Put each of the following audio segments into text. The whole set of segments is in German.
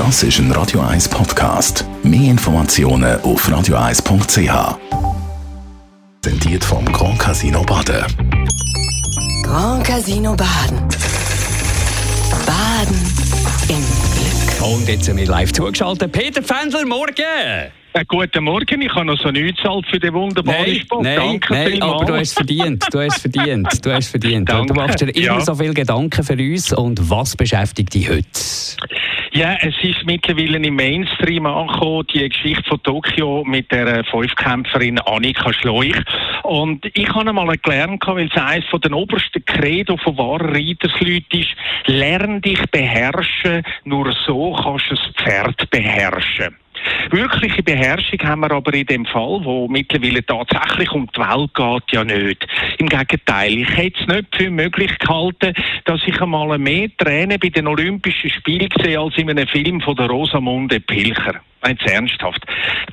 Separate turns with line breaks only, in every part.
Das ist ein Radio 1 Podcast. Mehr Informationen auf radio1.ch. Präsentiert vom Grand Casino Baden.
Grand Casino Baden. Baden im Glück.
Und jetzt sind wir live zugeschaltet. Peter Fendler, morgen!
Äh, guten Morgen, ich habe noch so nichts zahlt für den wunderbaren
Nein,
Sport.
nein,
Danke
nein
vielmals.
aber du hast es verdient. Du hast es verdient. Du hast es verdient.
Danke.
Du machst dir immer
Ja.
so viele Gedanken für uns. Und was beschäftigt dich heute?
Ja, es ist mittlerweile im Mainstream angekommen, die Geschichte von Tokio mit der äh, Fünfkämpferin Annika Schleuch. Und ich habe einmal gelernt, weil es eines von den obersten Credo von wahren Reitersleuten ist, lern dich beherrschen, nur so kannst du das Pferd beherrschen. Wirkliche Beherrschung haben wir aber in dem Fall, wo mittlerweile tatsächlich um die Welt geht, ja nicht. Im Gegenteil, ich hätte es nicht für möglich gehalten, dass ich einmal mehr Tränen bei den Olympischen Spielen sehe als in einem Film von der Rosamunde Pilcher. Jetzt ernsthaft.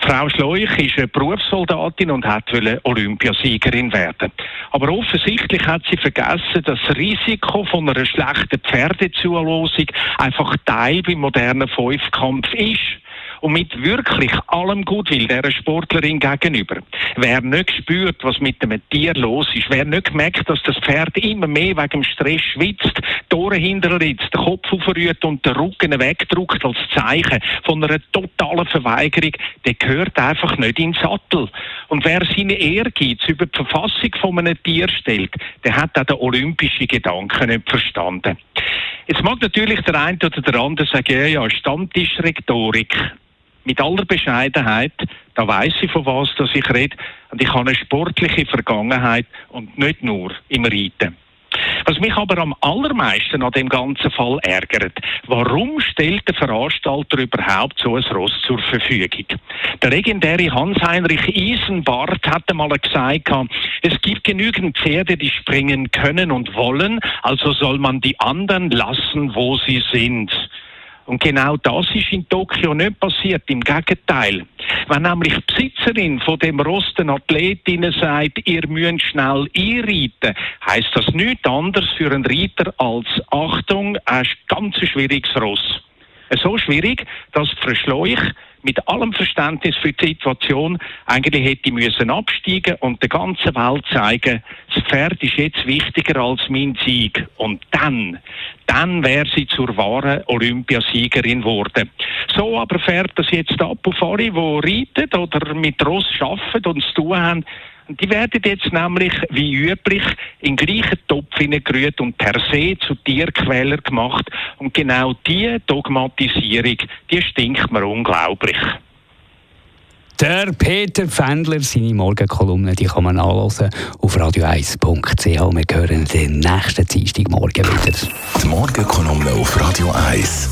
Frau Schleuch ist eine Berufssoldatin und hat Olympiasiegerin werden. Aber offensichtlich hat sie vergessen, dass das Risiko von einer schlechten Pferdezulosung einfach Teil beim modernen Fünfkampf ist und mit wirklich allem Gutwill dieser Sportlerin gegenüber. Wer nicht spürt, was mit dem Tier los ist, wer nicht merkt, dass das Pferd immer mehr wegen dem Stress schwitzt, die Ohren hinterritzt, den Kopf aufrührt und den Rücken wegdrückt als Zeichen von einer totalen Verweigerung, der gehört einfach nicht in den Sattel. Und wer seine Ehrgeiz über die Verfassung von einem Tier stellt, der hat auch den olympischen Gedanken nicht verstanden. Jetzt mag natürlich der eine oder der andere sagen, ja, ja, Stammtischrhetorik. Mit aller Bescheidenheit, da weiß ich von was dass ich rede und ich habe eine sportliche Vergangenheit und nicht nur im Reiten. Was mich aber am allermeisten an dem ganzen Fall ärgert, warum stellt der Veranstalter überhaupt so ein Ross zur Verfügung? Der legendäre Hans-Heinrich Isenbart hatte mal gesagt, es gibt genügend Pferde, die springen können und wollen, also soll man die anderen lassen, wo sie sind. Und genau das ist in Tokio nicht passiert. Im Gegenteil. Wenn nämlich die Besitzerin von dem Ross den Athletinnen sagt, ihr müsst schnell einreiten, heisst das nichts anderes für einen Reiter als Achtung, ein ganz schwieriges Ross. So schwierig, dass Frau Schleuch mit allem Verständnis für die Situation eigentlich hätte müssen absteigen und der ganzen Welt zeigen, Pferd ist jetzt wichtiger als mein Sieg. Und dann, dann wäre sie zur wahren Olympiasiegerin geworden. So aber fährt das jetzt ab auf alle, die reiten oder mit Ross arbeiten und zu tun haben. Die werden jetzt nämlich, wie üblich, in gleichen Topf hineingerührt und per se zu Tierquäler gemacht. Und genau diese Dogmatisierung, die stinkt mir unglaublich.
Der Peter Fendler, seine Morgenkolumne, die kann man nachlesen auf radio1.ch. Wir hören den nächsten Dienstagmorgen wieder.
Die Morgenkolumne auf Radio 1.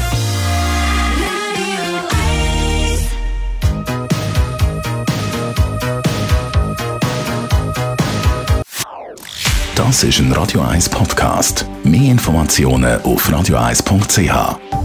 Das ist ein Radio 1 Podcast. Mehr Informationen auf radio1.ch.